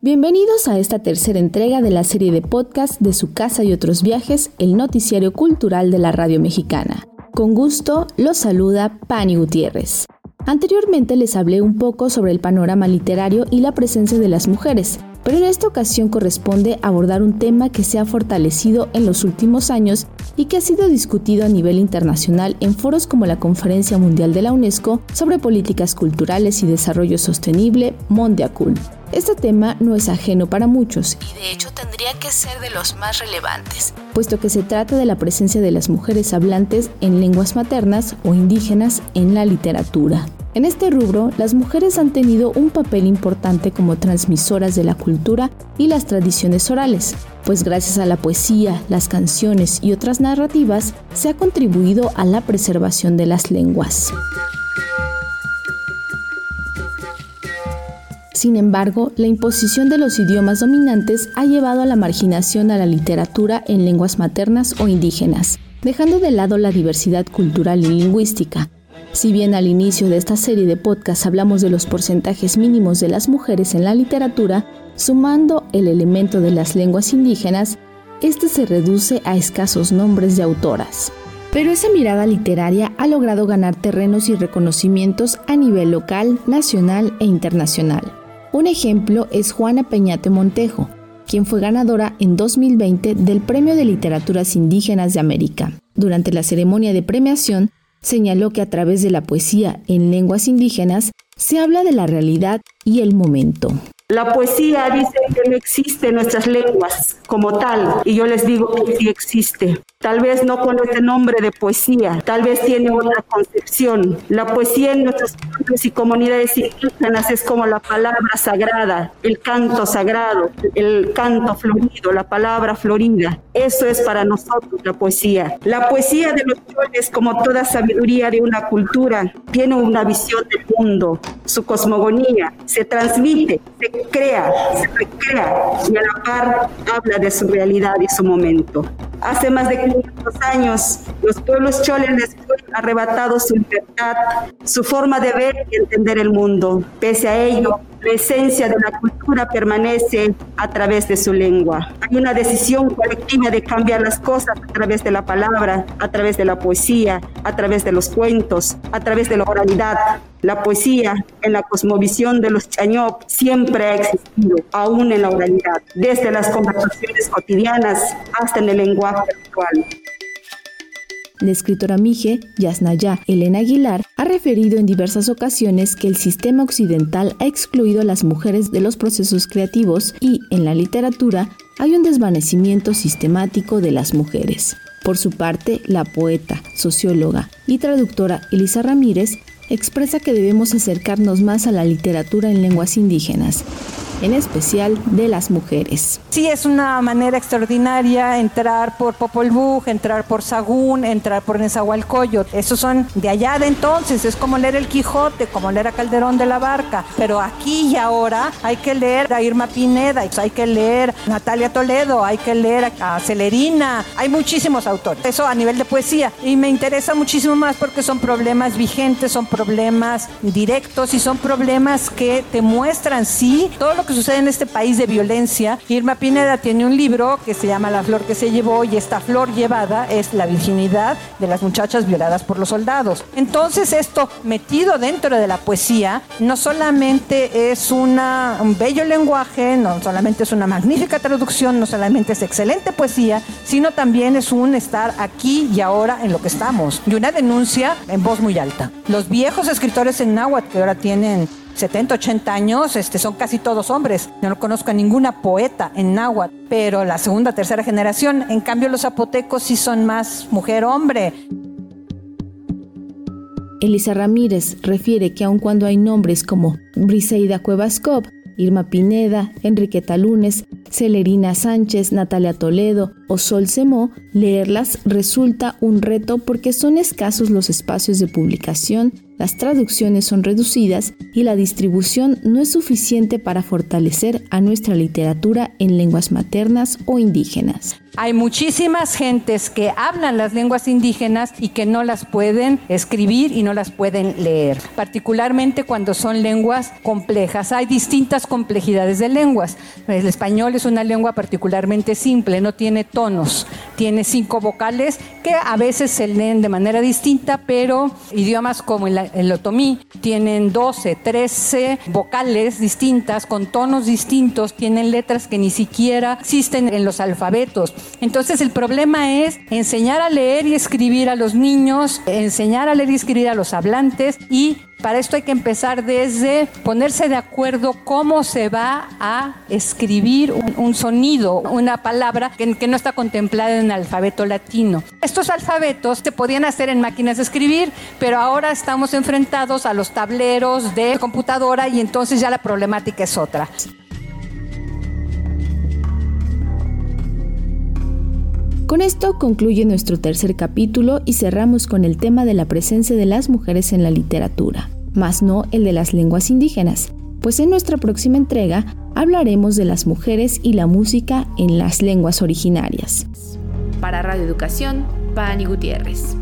Bienvenidos a esta tercera entrega de la serie de podcast de Su Casa y otros viajes, el noticiario cultural de la radio mexicana. Con gusto los saluda Pani Gutiérrez. Anteriormente les hablé un poco sobre el panorama literario y la presencia de las mujeres, pero en esta ocasión corresponde abordar un tema que se ha fortalecido en los últimos años y que ha sido discutido a nivel internacional en foros como la Conferencia Mundial de la UNESCO sobre Políticas Culturales y Desarrollo Sostenible, Mondiacul. Este tema no es ajeno para muchos y de hecho tendría que ser de los más relevantes, puesto que se trata de la presencia de las mujeres hablantes en lenguas maternas o indígenas en la literatura. En este rubro, las mujeres han tenido un papel importante como transmisoras de la cultura y las tradiciones orales, pues gracias a la poesía, las canciones y otras narrativas se ha contribuido a la preservación de las lenguas. Sin embargo, la imposición de los idiomas dominantes ha llevado a la marginación a la literatura en lenguas maternas o indígenas, dejando de lado la diversidad cultural y lingüística, si bien al inicio de esta serie de podcasts hablamos de los porcentajes mínimos de las mujeres en la literatura, sumando el elemento de las lenguas indígenas, este se reduce a escasos nombres de autoras. Pero esa mirada literaria ha logrado ganar terrenos y reconocimientos a nivel local, nacional e internacional. Un ejemplo es Juana Peñate Montejo, quien fue ganadora en 2020 del Premio de Literaturas Indígenas de América. Durante la ceremonia de premiación, señaló que a través de la poesía en lenguas indígenas se habla de la realidad y el momento. La poesía dice que no existe en nuestras lenguas como tal, y yo les digo que sí existe. Tal vez no con ese nombre de poesía, tal vez tiene otra concepción. La poesía en nuestros pueblos y comunidades indígenas es como la palabra sagrada, el canto sagrado, el canto florido, la palabra florida. Eso es para nosotros la poesía. La poesía de los choles, como toda sabiduría de una cultura, tiene una visión del mundo, su cosmogonía, se transmite, se crea, se recrea y a la par habla de su realidad y su momento. Hace más de 500 años, los pueblos choles les fue arrebatado su libertad, su forma de ver y entender el mundo. Pese a ello, la esencia de la cultura permanece a través de su lengua. Hay una decisión colectiva de cambiar las cosas a través de la palabra, a través de la poesía, a través de los cuentos, a través de la oralidad. La poesía en la cosmovisión de los chañop siempre ha existido, aún en la oralidad, desde las conversaciones cotidianas hasta en el lenguaje actual. La escritora Mije Yasnaya Elena Aguilar ha referido en diversas ocasiones que el sistema occidental ha excluido a las mujeres de los procesos creativos y, en la literatura, hay un desvanecimiento sistemático de las mujeres. Por su parte, la poeta, socióloga y traductora Elisa Ramírez expresa que debemos acercarnos más a la literatura en lenguas indígenas en especial de las mujeres. Sí, es una manera extraordinaria entrar por Popol Vuh, entrar por Sagún, entrar por Nezahualcóyotl. Esos son de allá de entonces, es como leer el Quijote, como leer a Calderón de la Barca. Pero aquí y ahora hay que leer a Irma Pineda, hay que leer a Natalia Toledo, hay que leer a Celerina. Hay muchísimos autores. Eso a nivel de poesía. Y me interesa muchísimo más porque son problemas vigentes, son problemas directos y son problemas que te muestran, sí, todo lo que sucede en este país de violencia. Irma Pineda tiene un libro que se llama La flor que se llevó y esta flor llevada es la virginidad de las muchachas violadas por los soldados. Entonces esto metido dentro de la poesía no solamente es una, un bello lenguaje, no solamente es una magnífica traducción, no solamente es excelente poesía, sino también es un estar aquí y ahora en lo que estamos. Y una denuncia en voz muy alta. Los viejos escritores en náhuatl que ahora tienen 70, 80 años, este, son casi todos hombres. Yo no conozco a ninguna poeta en náhuatl, pero la segunda, tercera generación, en cambio los zapotecos sí son más mujer-hombre. Elisa Ramírez refiere que aun cuando hay nombres como Briseida Cuevascop, Irma Pineda, Enriqueta Lunes, Celerina Sánchez, Natalia Toledo o Sol Semó, leerlas resulta un reto porque son escasos los espacios de publicación las traducciones son reducidas y la distribución no es suficiente para fortalecer a nuestra literatura en lenguas maternas o indígenas. Hay muchísimas gentes que hablan las lenguas indígenas y que no las pueden escribir y no las pueden leer, particularmente cuando son lenguas complejas. Hay distintas complejidades de lenguas. El español es una lengua particularmente simple, no tiene tonos, tiene cinco vocales que a veces se leen de manera distinta, pero idiomas como el, el otomí tienen 12, 13 vocales distintas con tonos distintos, tienen letras que ni siquiera existen en los alfabetos. Entonces el problema es enseñar a leer y escribir a los niños, enseñar a leer y escribir a los hablantes y para esto hay que empezar desde ponerse de acuerdo cómo se va a escribir un, sonido, una palabra que, que, no está contemplada en el alfabeto latino. Estos alfabetos se podían hacer en máquinas de escribir, pero ahora estamos enfrentados a los tableros de computadora y entonces ya la problemática es otra. Con esto concluye nuestro tercer capítulo y cerramos con el tema de la presencia de las mujeres en la literatura, más no el de las lenguas indígenas, pues en nuestra próxima entrega hablaremos de las mujeres y la música en las lenguas originarias. Para Radio Educación, Pani Gutiérrez.